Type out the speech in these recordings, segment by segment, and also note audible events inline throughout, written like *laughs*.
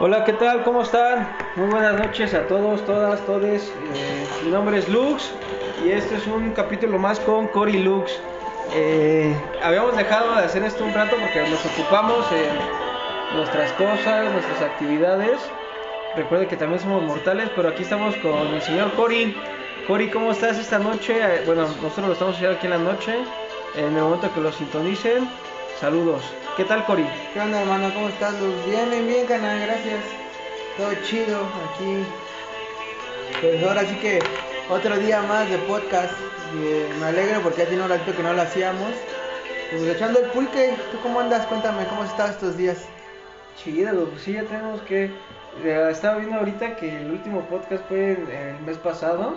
Hola, ¿qué tal? ¿Cómo están? Muy buenas noches a todos, todas, todes. Eh, mi nombre es Lux y este es un capítulo más con Cory Lux. Eh, habíamos dejado de hacer esto un rato porque nos ocupamos en nuestras cosas, nuestras actividades. Recuerden que también somos mortales, pero aquí estamos con el señor Cory. Cory, ¿cómo estás esta noche? Eh, bueno, nosotros lo estamos haciendo aquí en la noche. En el momento que lo sintonicen, saludos. ¿Qué tal, Cory? ¿Qué onda, hermano? ¿Cómo estás, Luz? Bien, bien, bien, canal, gracias. Todo chido aquí. Pues ahora sí que otro día más de podcast. Y, eh, me alegro porque ya tiene un ratito que no lo hacíamos. Pues echando el pulque. ¿Tú cómo andas? Cuéntame, ¿cómo has estado estos días? Chido, pues sí, ya tenemos que. ya estaba viendo ahorita que el último podcast fue el, el mes pasado,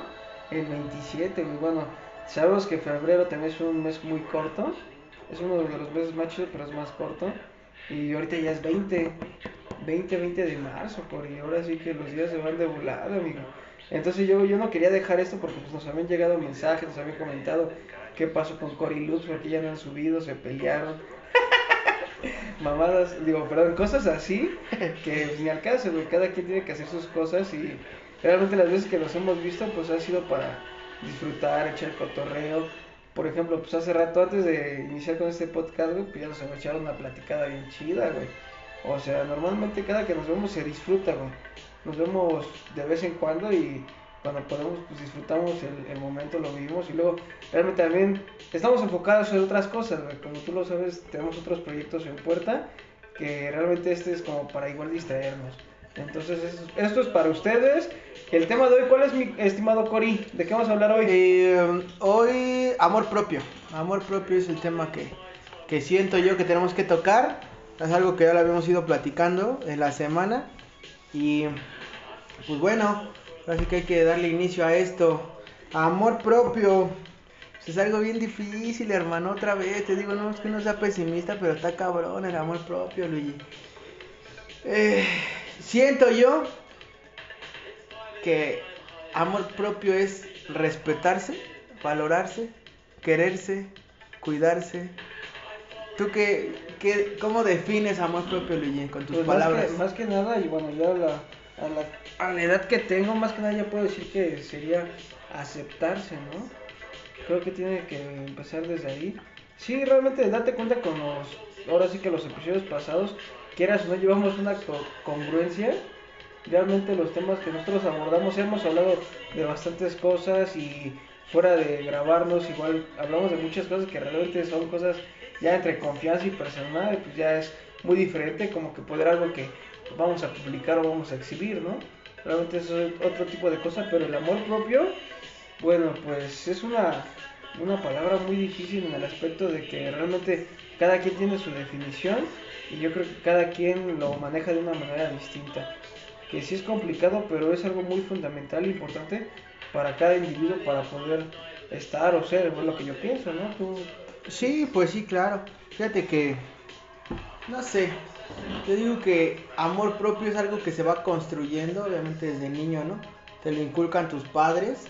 el 27. Y bueno, sabemos que febrero también es un mes muy corto. Es uno de los meses más chidos, pero es más corto. Y ahorita ya es 20, 20, 20 de marzo, por y ahora sí que los días se van de volada, amigo. Entonces yo, yo no quería dejar esto porque pues, nos habían llegado mensajes, nos habían comentado qué pasó con Cory Luz, porque ya no han subido, se pelearon. *laughs* Mamadas, digo, perdón, cosas así que pues, ni al caso. Cada quien tiene que hacer sus cosas y realmente las veces que los hemos visto, pues ha sido para disfrutar, echar cotorreo. Por ejemplo, pues hace rato antes de iniciar con este podcast, güey, pues ya nos echaron una platicada bien chida, güey. O sea, normalmente cada que nos vemos se disfruta, güey. Nos vemos de vez en cuando y cuando podemos, pues disfrutamos el, el momento, lo vivimos y luego realmente también estamos enfocados en otras cosas, güey. Como tú lo sabes, tenemos otros proyectos en puerta que realmente este es como para igual distraernos. Entonces, esto, es para ustedes. El tema de hoy, ¿cuál es mi estimado Cory? ¿De qué vamos a hablar hoy? Eh, hoy, amor propio. Amor propio es el tema que, que siento yo que tenemos que tocar. Es algo que ya lo habíamos ido platicando en la semana. Y pues bueno, así que hay que darle inicio a esto. Amor propio. Pues es algo bien difícil, hermano. Otra vez te digo, no es que no sea pesimista, pero está cabrón el amor propio, Luigi. Eh, siento yo que amor propio es respetarse, valorarse, quererse, cuidarse. ¿Tú qué, qué, cómo defines amor propio, Luigi, con tus Pues más palabras? que, más que nada, y bueno, yo a la, a, la, a la edad que tengo, más que nada ya puedo decir que sería aceptarse, ¿no? Creo que tiene que empezar desde ahí. Sí, realmente date cuenta con los, ahora sí que los episodios pasados, quieras o no, llevamos una co- congruencia. Realmente los temas que nosotros abordamos, hemos hablado de bastantes cosas y fuera de grabarnos, igual hablamos de muchas cosas que realmente son cosas ya entre confianza y personal, pues ya es muy diferente como que poder algo que vamos a publicar o vamos a exhibir, ¿no? Realmente eso es otro tipo de cosa, pero el amor propio, bueno, pues es una, una palabra muy difícil en el aspecto de que realmente cada quien tiene su definición y yo creo que cada quien lo maneja de una manera distinta. Que sí es complicado, pero es algo muy fundamental e importante para cada individuo para poder estar o ser, es lo que yo pienso, ¿no? Tú, Sí, pues sí, claro. Fíjate que, no sé, yo digo que amor propio es algo que se va construyendo, obviamente desde niño, ¿no? Te lo inculcan tus padres.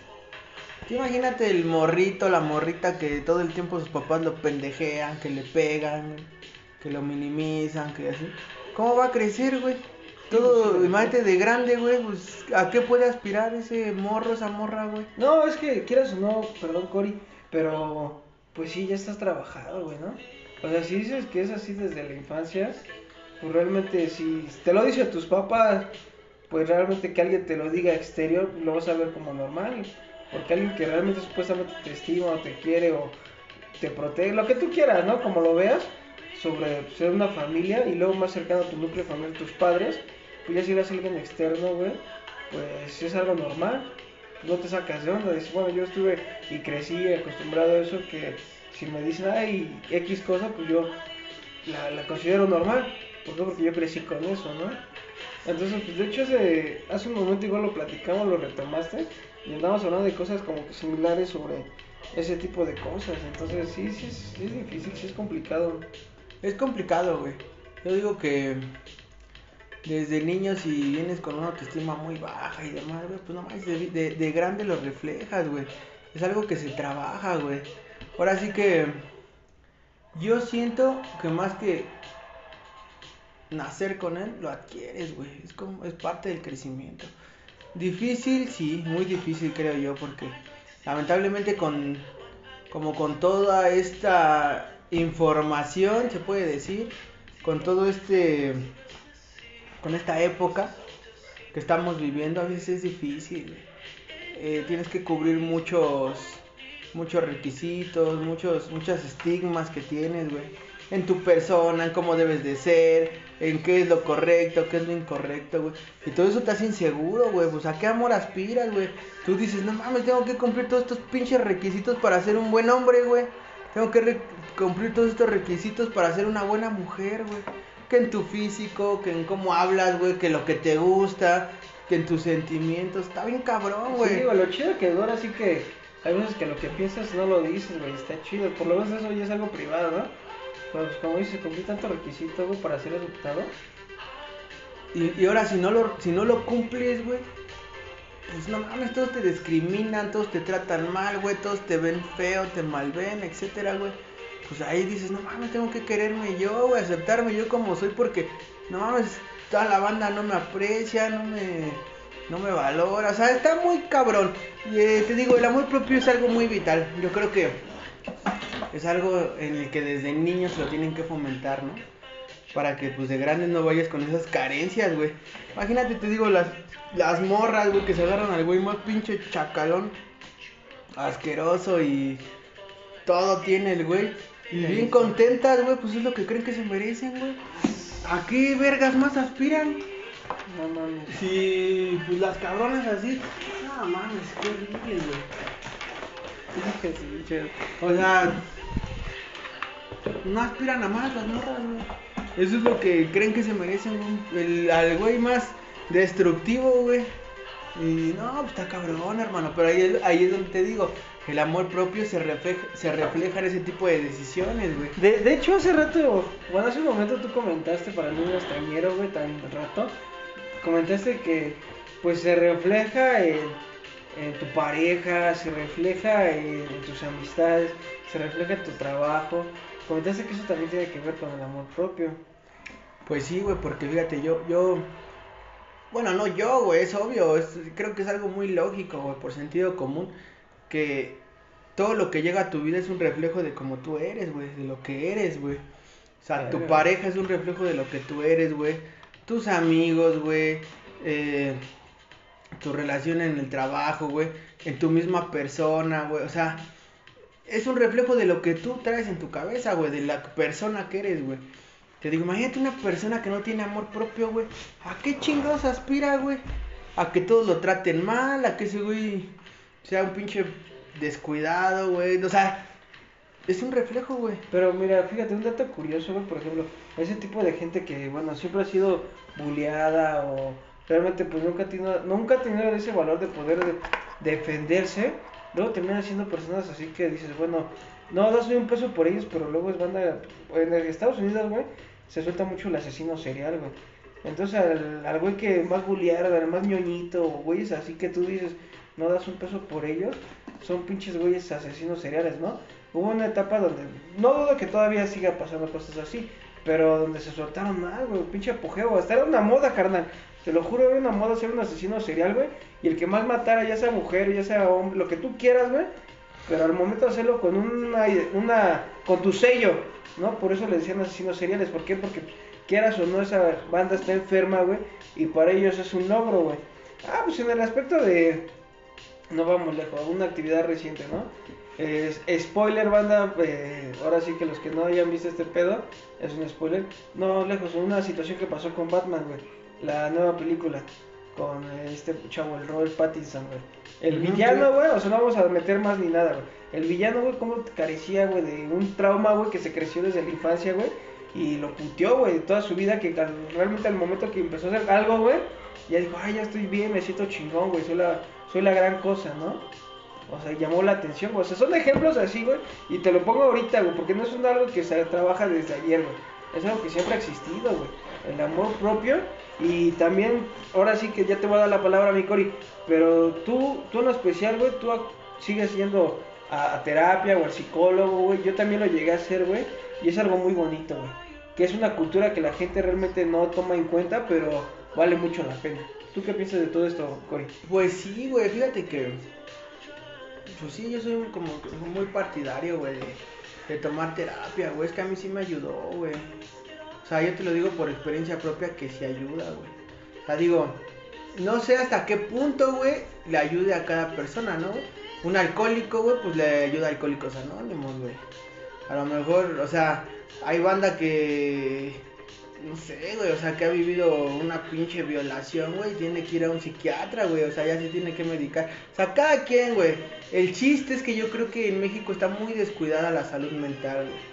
Tú imagínate el morrito, la morrita que todo el tiempo sus papás lo pendejean, que le pegan, que lo minimizan, que así. ¿Cómo va a crecer, güey? Todo, imagínate de grande, güey, pues, ¿a qué puede aspirar ese morro, esa morra, güey? No, es que quieras o no, perdón Cory, pero pues sí, ya estás trabajado, güey, ¿no? O sea, si dices que es así desde la infancia, pues realmente si te lo dice a tus papás, pues realmente que alguien te lo diga exterior, pues lo vas a ver como normal. Porque alguien que realmente supuestamente te estima o te quiere o te protege, lo que tú quieras, ¿no? Como lo veas, sobre ser una familia y luego más cercano a tu núcleo familiar, tus padres, pues ya si eres alguien externo, güey, pues es algo normal no te sacas de onda. Dices, bueno, yo estuve y crecí acostumbrado a eso que si me dicen, ay, X cosa, pues yo la, la considero normal. ¿Por qué? Porque yo crecí con eso, ¿no? Entonces, pues de hecho, hace, hace un momento igual lo platicamos, lo retomaste, y andamos hablando de cosas como que similares sobre ese tipo de cosas. Entonces, sí, sí, sí es difícil, sí es complicado. Es complicado, güey. Yo digo que desde niño si vienes con una autoestima muy baja y demás, güey, pues nomás de, de, de grande lo reflejas, güey. Es algo que se trabaja, güey. Ahora sí que yo siento que más que nacer con él, lo adquieres, güey. Es como, es parte del crecimiento. Difícil, sí, muy difícil creo yo, porque lamentablemente con, como con toda esta información, se puede decir, con todo este, con esta época que estamos viviendo, a veces es difícil. Eh, tienes que cubrir muchos, muchos requisitos, muchos, muchos estigmas que tienes, güey. En tu persona, en cómo debes de ser, en qué es lo correcto, qué es lo incorrecto, güey. Y todo eso te hace inseguro, güey. Pues a qué amor aspiras, güey. Tú dices, no mames, tengo que cumplir todos estos pinches requisitos para ser un buen hombre, güey. Tengo que cumplir todos estos requisitos para ser una buena mujer, güey. Que en tu físico, que en cómo hablas, güey, que lo que te gusta, que en tus sentimientos. Está bien cabrón, güey. Sí, digo, lo chido que ahora sí que hay veces que lo que piensas no lo dices, güey. Está chido. Por lo menos eso ya es algo privado, ¿no? Pues como dices, cumplí tanto requisito, güey, para ser aceptado. Y, y ahora si no lo, si no lo cumples, güey, pues no mames, todos te discriminan, todos te tratan mal, güey, todos te ven feo, te malven, etcétera, güey. Pues ahí dices, no mames, tengo que quererme yo, güey, aceptarme yo como soy porque, no mames, toda la banda no me aprecia, no me, no me valora, o sea, está muy cabrón. Y eh, te digo, el amor propio es algo muy vital. Yo creo que es algo en el que desde niños lo tienen que fomentar, ¿no? Para que pues de grandes no vayas con esas carencias, güey. Imagínate, te digo, las, las morras, güey, que se agarran al güey más pinche chacalón, asqueroso y todo tiene el güey. Y bien contentas, güey, pues es lo que creen que se merecen, güey. ¿A qué vergas más aspiran? No mames. Si pues las cabronas así, no mames, qué horrible, güey. Sí. O sea, no aspiran a más las morras, güey. Eso es lo que creen que se merecen, güey. El, al güey más destructivo, güey. Y no, pues está cabrón, hermano. Pero ahí, ahí es donde te digo, el amor propio se refleja, se refleja en ese tipo de decisiones, güey. De, de hecho, hace rato, bueno, hace un momento tú comentaste para el niño extranjero, güey, tan rato, comentaste que pues se refleja en tu pareja, se refleja en, tus amistades, se refleja en tu trabajo. Comentaste que eso también tiene que ver con el amor propio. Pues sí, güey, porque fíjate, yo, yo, bueno, no yo, güey, es obvio, es- creo que es algo muy lógico, güey, por sentido común, que todo lo que llega a tu vida es un reflejo de cómo tú eres, güey, de lo que eres, güey. O sea, tu pareja es un reflejo de lo que tú eres, güey. Tus amigos, güey. Eh, tu relación en el trabajo, güey. En tu misma persona, güey. O sea, es un reflejo de lo que tú traes en tu cabeza, güey. De la persona que eres, güey. Te digo, imagínate una persona que no tiene amor propio, güey. ¿A qué chingados aspira, güey? A que todos lo traten mal, a que ese güey sea un pinche descuidado, güey. O sea, es un reflejo, güey. Pero mira, fíjate, un dato curioso, güey, por ejemplo, ese tipo de gente que, bueno, siempre ha sido bulleada o realmente pues nunca ha tenido, nunca ha tenido ese valor de poder de- defenderse, luego terminan siendo personas así que dices, bueno, no das un peso por ellos, pero luego es banda, en Estados Unidos, güey, se suelta mucho el asesino serial, güey. Entonces al, al güey que más bullearon, al más ñoñito, güeyes así que tú dices, no das un peso por ellos, son pinches güeyes asesinos seriales, ¿no? Hubo una etapa donde, no dudo que todavía siga pasando cosas así, pero donde se soltaron mal, güey, pinche apogeo, hasta era una moda, carnal. Te lo juro, era una moda ser un asesino serial, güey, y el que más matara, ya sea mujer, ya sea hombre, lo que tú quieras, güey, pero al momento de hacerlo con una, una, con tu sello, ¿no? Por eso le decían asesinos seriales, ¿por qué? Porque quieras o no, esa banda está enferma, güey, y para ellos es un logro, güey. Ah, pues en el aspecto de, no vamos lejos, una actividad reciente, ¿no? Es- spoiler, banda, eh, ahora sí que los que no hayan visto este pedo, es un spoiler. No, lejos, una situación que pasó con Batman, güey. La nueva película con este chavo, el Robert Pattinson, güey. El villano, güey, o sea, no vamos a meter más ni nada, güey. El villano, güey, cómo carecía, güey, de un trauma, güey, que se creció desde la infancia, güey. Y lo puteó, güey, toda su vida, que al- realmente al momento que empezó a hacer algo, güey, ya dijo, ay, ya estoy bien, me siento chingón, güey, soy la, soy la gran cosa, ¿no? O sea, llamó la atención, güey. O sea, son ejemplos así, güey. Y te lo pongo ahorita, güey, porque no es un algo que se trabaja desde ayer, güey. Es algo que siempre ha existido, güey. El amor propio. Y también, ahora sí que ya te voy a dar la palabra, mi Cori. Pero tú, tú en especial, güey, tú sigues yendo a, terapia o al psicólogo, güey. Yo también lo llegué a hacer, güey. Y es algo muy bonito, güey. que es una cultura que la gente realmente no toma en cuenta, pero vale mucho la pena. ¿Tú qué piensas de todo esto, Cory? Pues sí, güey, fíjate que. Pues sí, yo soy como muy partidario, güey, de, de tomar terapia, güey. Es que a mí sí me ayudó, güey. O sea, yo te lo digo por experiencia propia que sí ayuda, güey. O sea, digo, no sé hasta qué punto, güey, le ayude a cada persona, ¿no? Un alcohólico, güey, pues le ayuda a alcohólicos anónimos, güey. A lo mejor, o sea, hay banda que no sé, güey, o sea, que ha vivido una pinche violación, güey, tiene que ir a un psiquiatra, güey, o sea, ya se tiene que medicar. O sea, cada quien, güey. El chiste es que yo creo que en México está muy descuidada la salud mental, güey.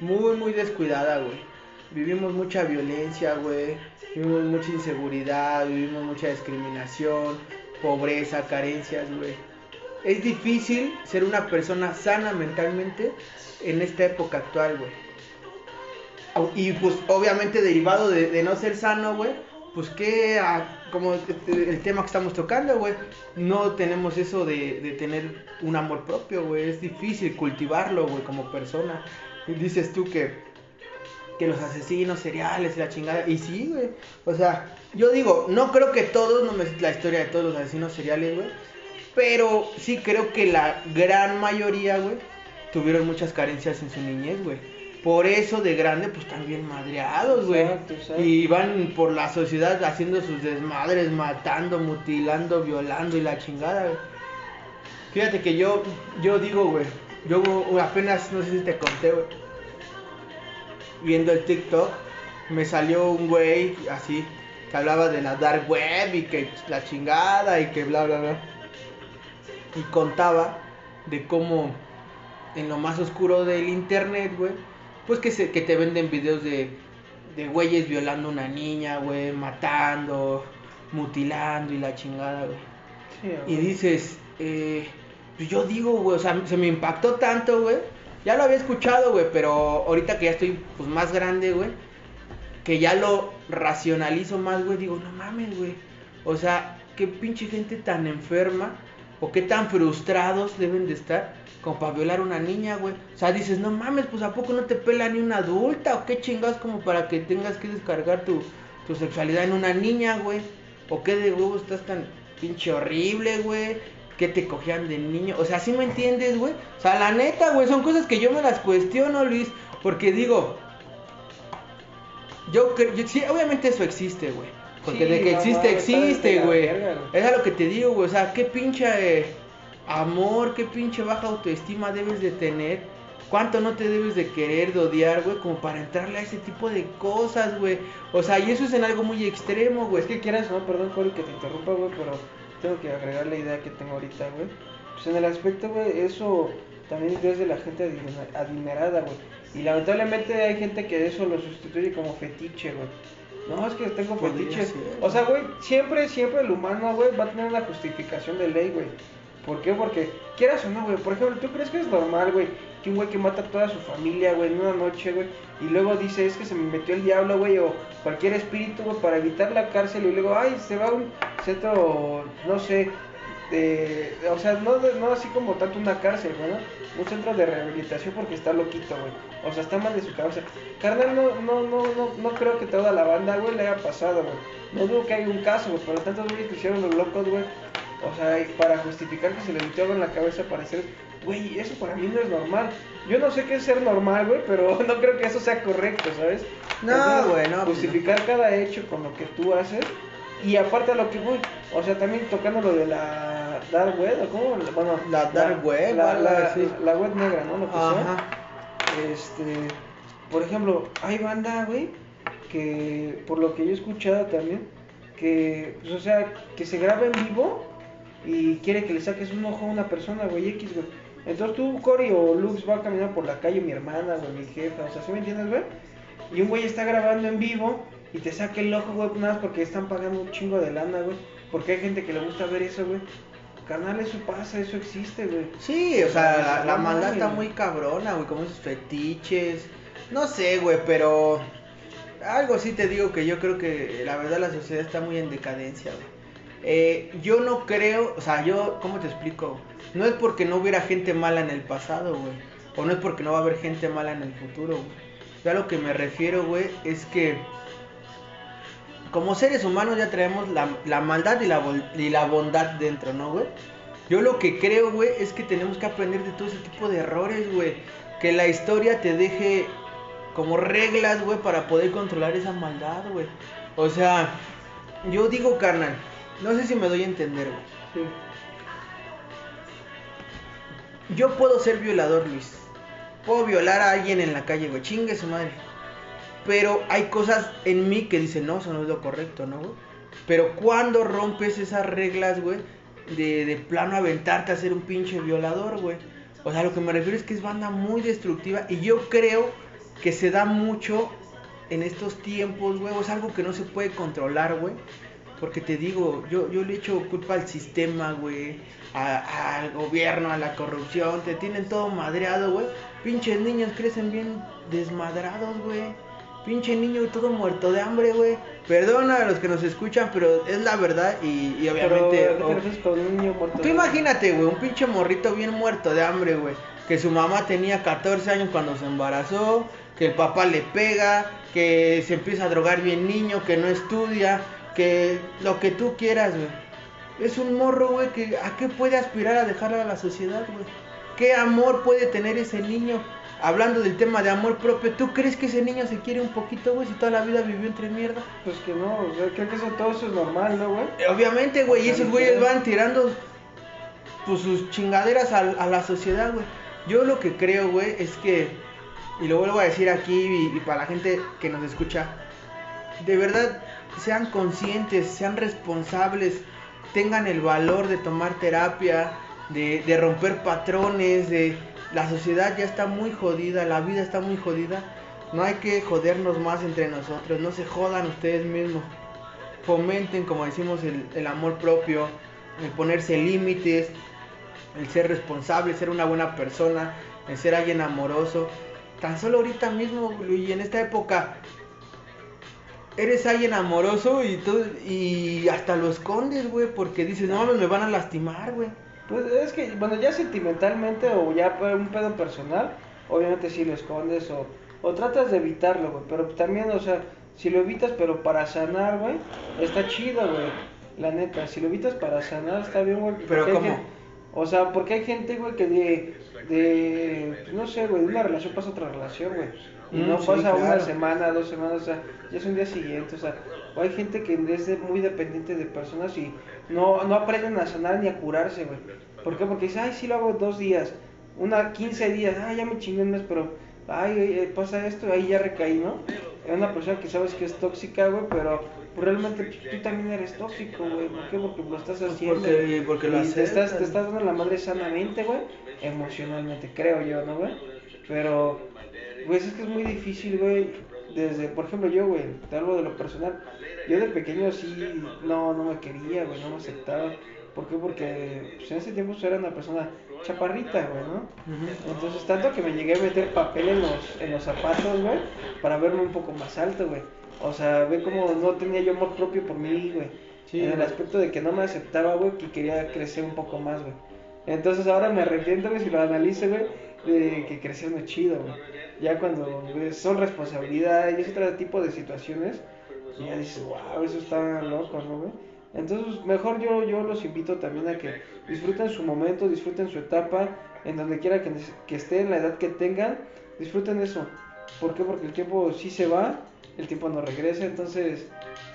Muy, muy descuidada, güey. Vivimos mucha violencia, güey. Vivimos mucha inseguridad, vivimos mucha discriminación, pobreza, carencias, güey. Es difícil ser una persona sana mentalmente en esta época actual, güey. Y pues obviamente derivado de, no ser sano, güey, pues que como el tema que estamos tocando, güey, no tenemos eso de, de tener un amor propio, güey, es difícil cultivarlo, güey, como persona. dices tú que, que los asesinos seriales y la chingada, y sí, güey, o sea, yo digo, no creo que todos, no me la historia de todos los asesinos seriales, güey, pero sí creo que la gran mayoría, güey, tuvieron muchas carencias en su niñez, güey. Por eso de grande, pues están bien madreados, güey. Y van por la sociedad haciendo sus desmadres, matando, mutilando, violando y la chingada, güey. Fíjate que yo, yo digo, güey, yo apenas, no sé si te conté, güey, viendo el TikTok, me salió un güey así, que hablaba de la dark web y que la chingada y que bla, bla, bla. Y contaba de cómo en lo más oscuro del internet, güey, pues que, se, que te venden videos de, de güeyes violando a una niña, güey, matando, mutilando y la chingada, güey. y dices, eh, pues yo digo, güey, o sea, se me impactó tanto, güey. Ya lo había escuchado, güey, pero ahorita que ya estoy pues más grande, güey, que ya lo racionalizo más, güey, digo, no mames, güey. O sea, qué pinche gente tan enferma o qué tan frustrados deben de estar como para violar a una niña, güey. O sea, dices, no mames, pues a poco no te pela ni una adulta o qué chingados como para que tengas que descargar tu, tu sexualidad en una niña, güey. O qué de huevo estás tan pinche horrible, güey. Que te cogían de niño. O sea, ¿sí me entiendes, güey? O sea, la neta, güey, son cosas que yo me las cuestiono, Luis. Porque digo, yo creo, sí, obviamente eso existe, güey. Porque de que existe, existe, güey. Es a lo que te digo, güey. O sea, qué pinche... Eh, amor, qué pinche baja autoestima debes de tener. ¿Cuánto no te debes de querer, de odiar, güey? Como para entrarle a ese tipo de cosas, güey. O sea, y eso es en algo muy extremo, güey. Es que quieras, no, perdón, Cory, que te interrumpa, güey, pero tengo que agregar la idea que tengo ahorita, güey. Pues en el aspecto, güey, eso también es de la gente adinerada, güey. Y lamentablemente hay gente que eso lo sustituye como fetiche, güey. No, es que tengo fetiches. O sea, güey, siempre, siempre el humano, güey, va a tener una justificación de ley, güey. ¿Por qué? Porque quieras o no, güey. Por ejemplo, ¿tú crees que es normal, güey? Que un güey que mata a toda su familia, güey, en una noche, güey. Y luego dice, es que se me metió el diablo, güey. O cualquier espíritu, güey, para evitar la cárcel. Y luego, ay, se va a un centro, no sé, de, o sea, no, no así como tanto una cárcel, güey. Un centro de rehabilitación porque está loquito, güey. O sea, está mal de su cabeza. Carnal, no, no, no, no, no creo que toda la banda, güey, le haya pasado, güey. No dudo que haya un caso, güey. Pero tantos güeyes que hicieron los locos, güey o sea, para justificar que se le metió algo en la cabeza para decir, güey, eso para mí no es normal. Yo no sé qué es ser normal, güey, pero *laughs* no creo que eso sea correcto, ¿sabes? No, güey, no. Justificar cada hecho con lo que tú haces. Y aparte a lo que voy, o sea, también tocando lo de la dark web, ¿o cómo? Bueno, la dark web, la, la, web negra, ¿no? Lo que Ajá. Este, por ejemplo, hay banda, güey, que por lo que yo he escuchado también, que, pues, o sea, que se graba en vivo y quiere que le saques un ojo a una persona, güey, X, güey. Entonces tú, Cory o Lux va caminando por la calle, mi hermana, güey, mi jefa, o sea, ¿sí me entiendes, güey? Y un güey está grabando en vivo y te saca el ojo, güey, nada más porque están pagando un chingo de lana, güey. Porque hay gente que le gusta ver eso, güey. Carnal, eso pasa, eso existe, güey. Sí, o sea, la, maldad está muy cabrona, güey, como esos fetiches. No sé, güey, pero algo sí te digo que yo creo que la verdad la sociedad está muy en decadencia, güey. Eh, yo no creo, o sea, yo, ¿cómo te explico? No es porque no hubiera gente mala en el pasado, güey. O no es porque no va a haber gente mala en el futuro, güey. Yo lo que me refiero, güey, es que como seres humanos ya traemos la, maldad y la, y la bondad dentro, ¿no, güey? Yo lo que creo, güey, es que tenemos que aprender de todo ese tipo de errores, güey. Que la historia te deje como reglas, güey, para poder controlar esa maldad, güey. O sea, yo digo, carnal, no sé si me doy a entender, güey. Sí. Yo puedo ser violador, Luis. Puedo violar a alguien en la calle, güey. Chingue su madre. Pero hay cosas en mí que dicen, no, eso no es lo correcto, ¿no, güey? Pero cuando rompes esas reglas, güey, de, de plano aventarte a ser un pinche violador, güey. O sea, lo que me refiero es que es banda muy destructiva y yo creo que se da mucho en estos tiempos, güey. Es algo que no se puede controlar, güey. Porque te digo, yo, yo le echo culpa al sistema, güey. Al gobierno, a la corrupción. Te tienen todo madreado, güey. Pinches niños crecen bien desmadrados, güey. Pinche niño todo muerto de hambre, güey. Perdona a los que nos escuchan, pero es la verdad y, y obviamente... Pero, ¿a qué te o- refieres con un niño muerto? Tú imagínate, güey, un pinche morrito bien muerto de hambre, güey. Que su mamá tenía 14 años cuando se embarazó, que el papá le pega, que se empieza a drogar bien niño, que no estudia, que lo que tú quieras, güey. Es un morro, güey, que a qué puede aspirar a dejarle a la sociedad, güey. ¿Qué amor puede tener ese niño? Hablando del tema de amor propio, ¿tú crees que ese niño se quiere un poquito, güey, si toda la vida vivió entre mierda? Pues que no, o sea, creo que eso, todo eso es normal, ¿no, güey? Eh, Obviamente, güey, y esos güeyes van tirando pues, sus chingaderas a, a la sociedad, güey. Yo lo que creo, güey, es que, y lo vuelvo a decir aquí y, y para la gente que nos escucha, de verdad, sean conscientes, sean responsables, tengan el valor de tomar terapia, de, de romper patrones, de la sociedad ya está muy jodida, la vida está muy jodida. No hay que jodernos más entre nosotros, no se jodan ustedes mismos fomenten, como decimos, el, el amor propio, el ponerse límites, el ser responsable, ser una buena persona, el ser alguien amoroso. Tan solo ahorita mismo, Luigi, en esta época, eres alguien amoroso y, tú, y hasta lo escondes, güey, porque dices, no mames, me van a lastimar, güey. Pues es que, bueno, ya sentimentalmente o ya por un pedo personal, obviamente sí lo escondes o, o tratas de evitarlo, güey. Pero también, o sea, si lo evitas, pero para sanar, güey, está chido, güey. La neta, si lo evitas para sanar, está bien, güey. Pero ¿cómo? o sea, porque hay gente, güey, que de, de, no sé, güey, de una relación pasa a otra relación, güey. Y Mm, no sí, pasa una semana, dos semanas, o sea, ya es un día siguiente, o sea, o hay gente que es muy dependiente de personas y no, no aprenden a sanar ni a curarse, güey. ¿Por qué? Porque dice, ay, sí lo hago dos días, una 15 días, ay, ya me chingué un mes, pero, ay, eh, pasa esto, ahí ya recaí, ¿no? Es una persona que sabes que es tóxica, güey, pero pues, realmente pues, tú también eres tóxico, güey. ¿Por qué? Porque lo estás haciendo. porque- porque lo y te estás, aceptas. te estás dando la madre sanamente, güey, emocionalmente, creo yo, ¿no, güey? Pero, pues es que es muy difícil, güey. Desde, por ejemplo, yo, güey, te hablo de lo personal. Yo de pequeño sí, no, no me quería, güey, no me aceptaba. ¿Por qué? Porque pues, en ese tiempo yo era una persona chaparrita, güey, ¿no? Entonces, tanto que me llegué a meter papel en los, en los zapatos, güey, para verme un poco más alto, güey. O sea, ve como no tenía yo amor propio por mí, güey. Sí, en el güey. aspecto de que no me aceptaba, güey, que quería crecer un poco más, güey. Entonces ahora me arrepiento, güey, si lo analizo, güey, de que crecer no es chido, güey. Ya cuando son responsabilidades y ese otro tipo de situaciones, ya dices, wow, eso está loco, ¿no, güey? Entonces, mejor yo, yo los invito también a que disfruten su momento, disfruten su etapa, en donde quiera que, que estén, la edad que tengan, disfruten eso. ¿Por qué? Porque el tiempo sí se va, el tiempo no regresa, entonces,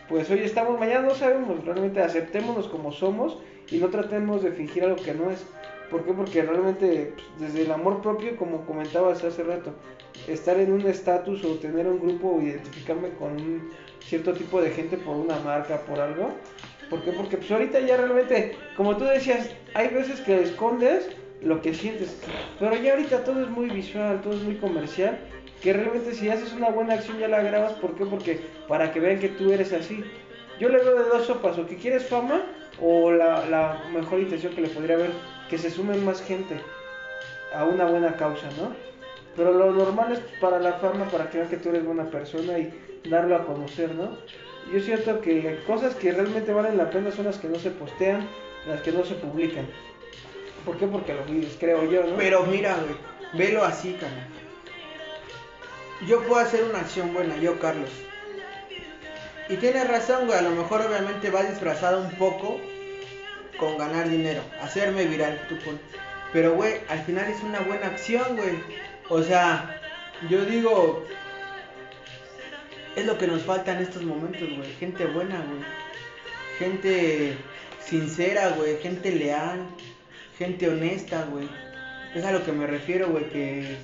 pues hoy estamos, mañana no sabemos, realmente aceptémonos como somos y no tratemos de fingir algo que no es. ¿Por qué? Porque realmente pues, desde el amor propio, como comentabas hace rato, estar en un estatus o tener un grupo o identificarme con un cierto tipo de gente por una marca, por algo. ¿Por qué? Porque pues ahorita ya realmente, como tú decías, hay veces que escondes lo que sientes, pero ya ahorita todo es muy visual, todo es muy comercial, que realmente si haces una buena acción ya la grabas, ¿por qué? Porque para que vean que tú eres así. Yo le veo de dos sopas, o que quieres fama, o la, la mejor intención que le podría haber, que se sumen más gente a una buena causa, ¿no? Pero lo normal es para la fama, para que que tú eres buena persona y darlo a conocer, ¿no? Yo siento que cosas que realmente valen la pena son las que no se postean, las que no se publican. ¿Por qué? Porque lo vives, creo yo, ¿no? Pero mira, güey, velo así, carnal. yo puedo hacer una acción buena, yo Carlos. Y tienes razón, güey, a lo mejor obviamente va disfrazado un poco con ganar dinero, hacerme viral, tú pon. Pero, güey, al final es una buena acción, güey. O sea, yo digo, es lo que nos falta en estos momentos, güey. Gente buena, güey. Gente sincera, güey. Gente leal. Gente honesta, güey. Es a lo que me refiero, güey, que...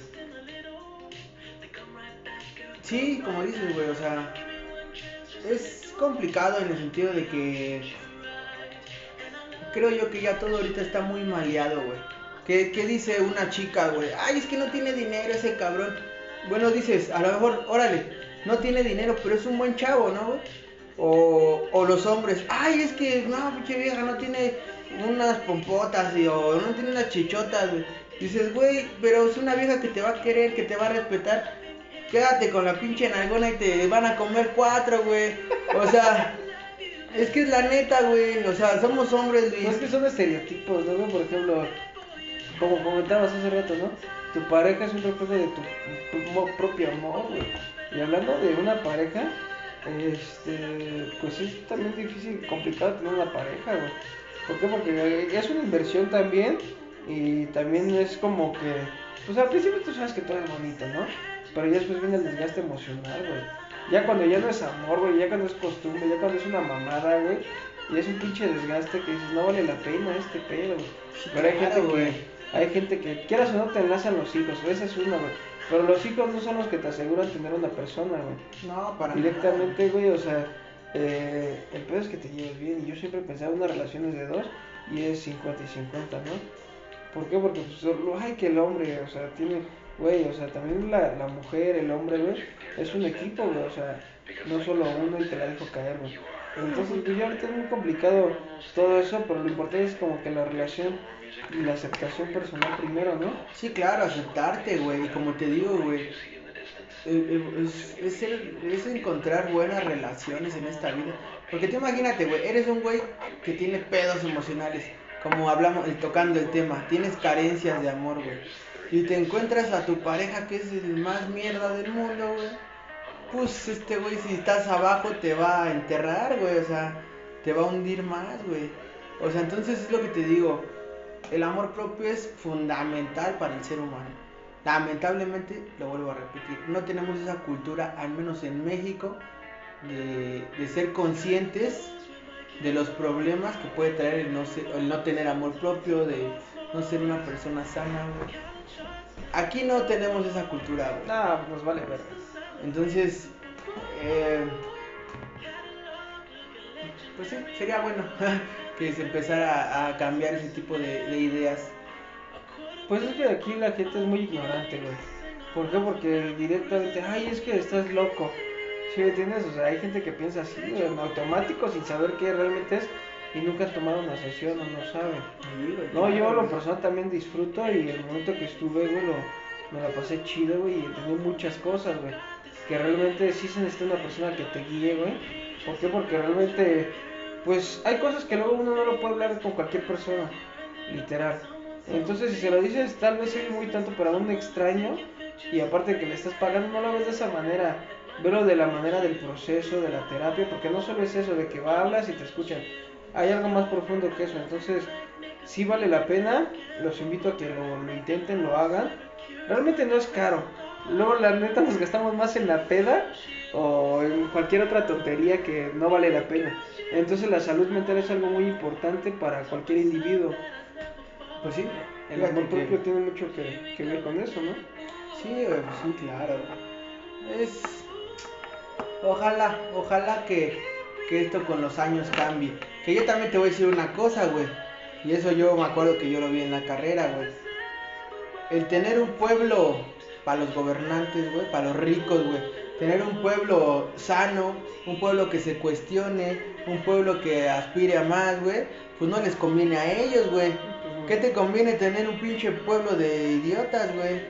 Sí, como dices, güey, o sea, es complicado en el sentido de que creo yo que ya todo ahorita está muy maleado, güey. ¿Qué, ¿Qué, dice una chica, güey? Ay, es que no tiene dinero ese cabrón. Bueno, dices, a lo mejor, órale, no tiene dinero, pero es un buen chavo, ¿no, güey? O, o los hombres, ay, es que, no, pinche vieja, no tiene unas pompotas, y, o no tiene unas chichotas, güey. Dices, güey, pero es una vieja que te va a querer, que te va a respetar. Quédate con la pinche nalgona y te van a comer cuatro, güey. O sea, es que es la neta, güey. O sea, somos hombres, güey. No es que son estereotipos, ¿no? Por ejemplo, como comentabas hace rato, ¿no? Tu pareja es un reflejo de tu propio amor, güey. Y hablando de una pareja, este, pues es también difícil, complicado tener una pareja, güey. ¿Por qué? Porque es una inversión también y también es como que, pues al principio tú sabes que todo es bonito, ¿no? Pero ya después viene el desgaste emocional, güey. Ya cuando ya no es amor, güey, ya cuando es costumbre, ya cuando es una mamada, güey, y es un pinche desgaste que dices, no vale la pena este pedo, güey. Pero hay gente que, hay gente que, quieras o no, te enlazan los hijos, esa es una, güey. Pero los hijos no son los que te aseguran tener una persona, güey. No, para Directamente, güey, o sea, eh, el pedo es que te lleves bien. Y yo siempre pensaba en una relación de dos y es 50 y 50, ¿no? ¿Por qué? Porque, pues, ay, que el hombre, o sea, tiene, güey, o sea, también la, la mujer, el hombre, güey, es un equipo, güey, o sea, no solo uno y te la dejo caer, güey. Entonces, pues ya ahorita es muy complicado todo eso, pero lo importante es como que la relación y la aceptación personal primero, ¿no? Sí, claro, aceptarte, güey. Y como te digo, güey, es, es, es, encontrar buenas relaciones en esta vida. Porque tú imagínate, güey, eres un güey que tiene pedos emocionales, como hablamos, tocando el tema, tienes carencias de amor, güey. Y te encuentras a tu pareja que es el más mierda del mundo, güey. Pues este güey, si estás abajo, te va a enterrar, güey. O sea, te va a hundir más, güey. O sea, entonces es lo que te digo el amor propio es fundamental para el ser humano. Lamentablemente, lo vuelvo a repetir, no tenemos esa cultura, al menos en México, de, ser conscientes de los problemas que puede traer el no, el no tener amor propio, de no ser una persona sana. Aquí no tenemos esa cultura. No, nos vale ver. Entonces, eh, pues sí, sería bueno. *laughs* que se empezara a, cambiar ese tipo de, ideas. Pues es que aquí la gente es muy ignorante, güey. ¿Por qué? Porque directamente, ay, es que estás loco. ¿Sí me entiendes? O sea, hay gente que piensa así, en automático, sin saber qué realmente es y nunca has tomado una sesión o no sabe. no, yo lo personal también disfruto y el momento que estuve, güey, lo, me la pasé chido, güey, y entendí muchas cosas, güey. Que realmente sí se necesita una persona que te guíe, güey. ¿Por qué? Porque realmente pues hay cosas que luego uno no lo puede hablar con cualquier persona, literal. Entonces, si se lo dices, tal vez es muy tanto para un extraño y aparte de que le estás pagando, no lo ves de esa manera. Velo de la manera del proceso, de la terapia, porque no solo es eso de que va, hablas y te escuchan. Hay algo más profundo que eso. Entonces, sí vale la pena. Los invito a que lo, lo intenten, lo hagan. Realmente no es caro. Luego, la neta, nos gastamos más en la peda o en cualquier otra tontería que no vale la pena. Entonces la salud mental es algo muy importante para cualquier individuo. Pues sí, el amor propio tiene mucho que, ver con eso, ¿no? Sí, sí, claro. Es... Ojalá, ojalá que, que esto con los años cambie. Que yo también te voy a decir una cosa, güey. Y eso yo me acuerdo que yo lo vi en la carrera, güey. El tener un pueblo para los gobernantes, güey, para los ricos, güey tener un pueblo sano, un pueblo que se cuestione, un pueblo que aspire a más, güey, pues no les conviene a ellos, güey. ¿Qué te conviene tener un pinche pueblo de idiotas, güey?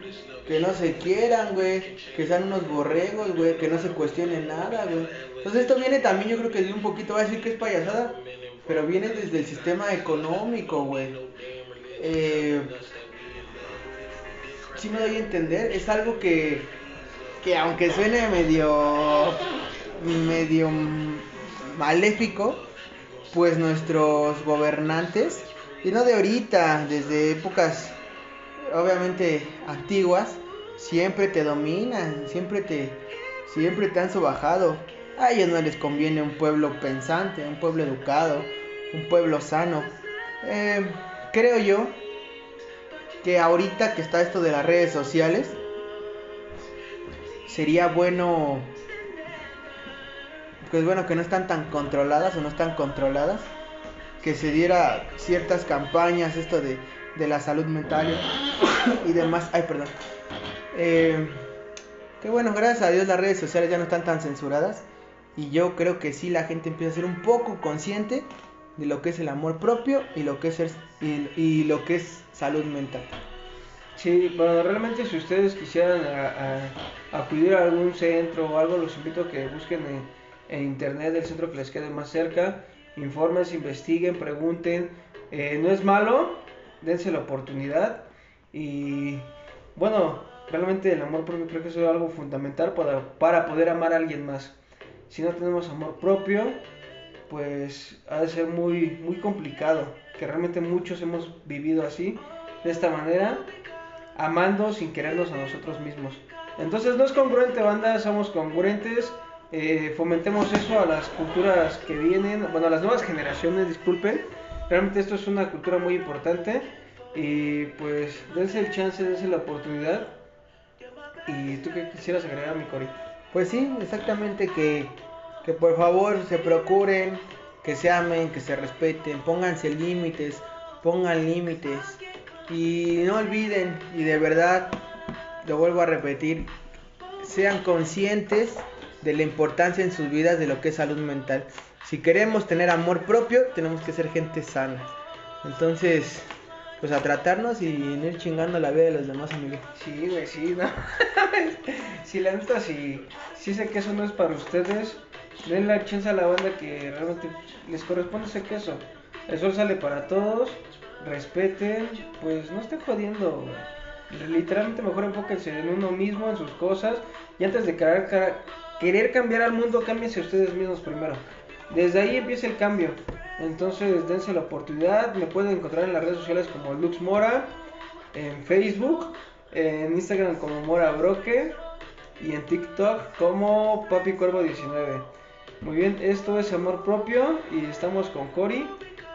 Que no se quieran, güey, que sean unos borregos, güey, que no se cuestionen nada, güey. Entonces esto viene también, yo creo que de un poquito, va a decir que es payasada, pero viene desde el sistema económico, güey. Eh, si me doy a entender, es algo que que aunque suene medio medio maléfico, pues nuestros gobernantes, y no de ahorita, desde épocas obviamente antiguas, siempre te dominan, siempre te siempre te han sobajado. A ellos no les conviene un pueblo pensante, un pueblo educado, un pueblo sano. Eh, creo yo que ahorita que está esto de las redes sociales, sería bueno, pues bueno, que no están tan controladas o no están controladas, que se diera ciertas campañas, esto de, de la salud mental y demás. Ay, perdón. Eh, que bueno, gracias a Dios las redes sociales ya no están tan censuradas y yo creo que sí la gente empieza a ser un poco consciente de lo que es el amor propio y lo que es, y, lo que es salud mental. Sí, bueno, realmente si ustedes quisieran acudir a algún centro o algo, los invito a que busquen en, internet el centro que les quede más cerca, informen, investiguen, pregunten. Eh, no es malo, dense la oportunidad y bueno, realmente el amor propio creo que es algo fundamental para, para poder amar a alguien más. Si no tenemos amor propio, pues ha de ser muy, muy complicado, que realmente muchos hemos vivido así, de esta manera, amando sin querernos a nosotros mismos. Entonces no es congruente, banda, somos congruentes, eh, fomentemos eso a las culturas que vienen, bueno, a las nuevas generaciones, disculpen, realmente esto es una cultura muy importante y pues dense el chance, dense la oportunidad. ¿Y tú qué quisieras agregar, mi Cori? Pues sí, exactamente que que por favor se procuren, que se amen, que se respeten, pónganse límites, pongan límites y no olviden y de verdad, lo vuelvo a repetir, sean conscientes de la importancia en sus vidas de lo que es salud mental. Si queremos tener amor propio, tenemos que ser gente sana. Entonces, pues a tratarnos y ir chingando la vida de los demás, amigos. Sí, güey, sí, no. *laughs* si la neta, si, si sé que eso no es para ustedes, den la chance a la banda que realmente les corresponde ese queso. El sol sale para todos, respeten, pues no estén jodiendo. Literalmente mejor enfóquense en uno mismo, en sus cosas, y antes de querer, querer cambiar al mundo, cámbiense ustedes mismos primero. Desde ahí empieza el cambio. Entonces dense la oportunidad. Me pueden encontrar en las redes sociales como Lux Mora, en Facebook, en Instagram como Mora Broque y en TikTok como Papi Cuervo 19. Muy bien, esto es Amor Propio y estamos con Cori.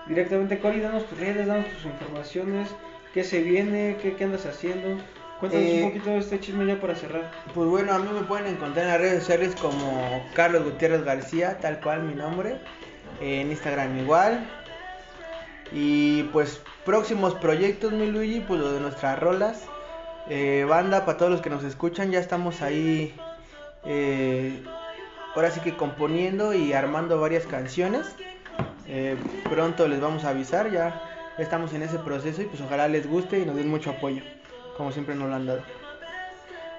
Directamente, Cori, danos tus redes, danos tus informaciones, qué se viene, qué, andas haciendo. Cuéntanos un eh, poquito de este chisme ya para cerrar. Pues bueno, a mí me pueden encontrar en las redes sociales como Carlos Gutiérrez García, tal cual mi nombre. En Instagram igual. Y pues próximos proyectos, mi Luigi, pues lo de nuestras rolas. Eh, banda, para todos los que nos escuchan, ya estamos ahí. Eh, ahora sí que componiendo y armando varias canciones. Eh, pronto les vamos a avisar, ya estamos en ese proceso y pues ojalá les guste y nos den mucho apoyo, como siempre nos lo han dado.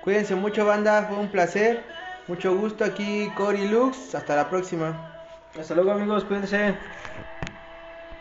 Cuídense mucho banda, fue un placer, mucho gusto aquí Cory Lux, hasta la próxima. Hasta luego amigos, cuídense.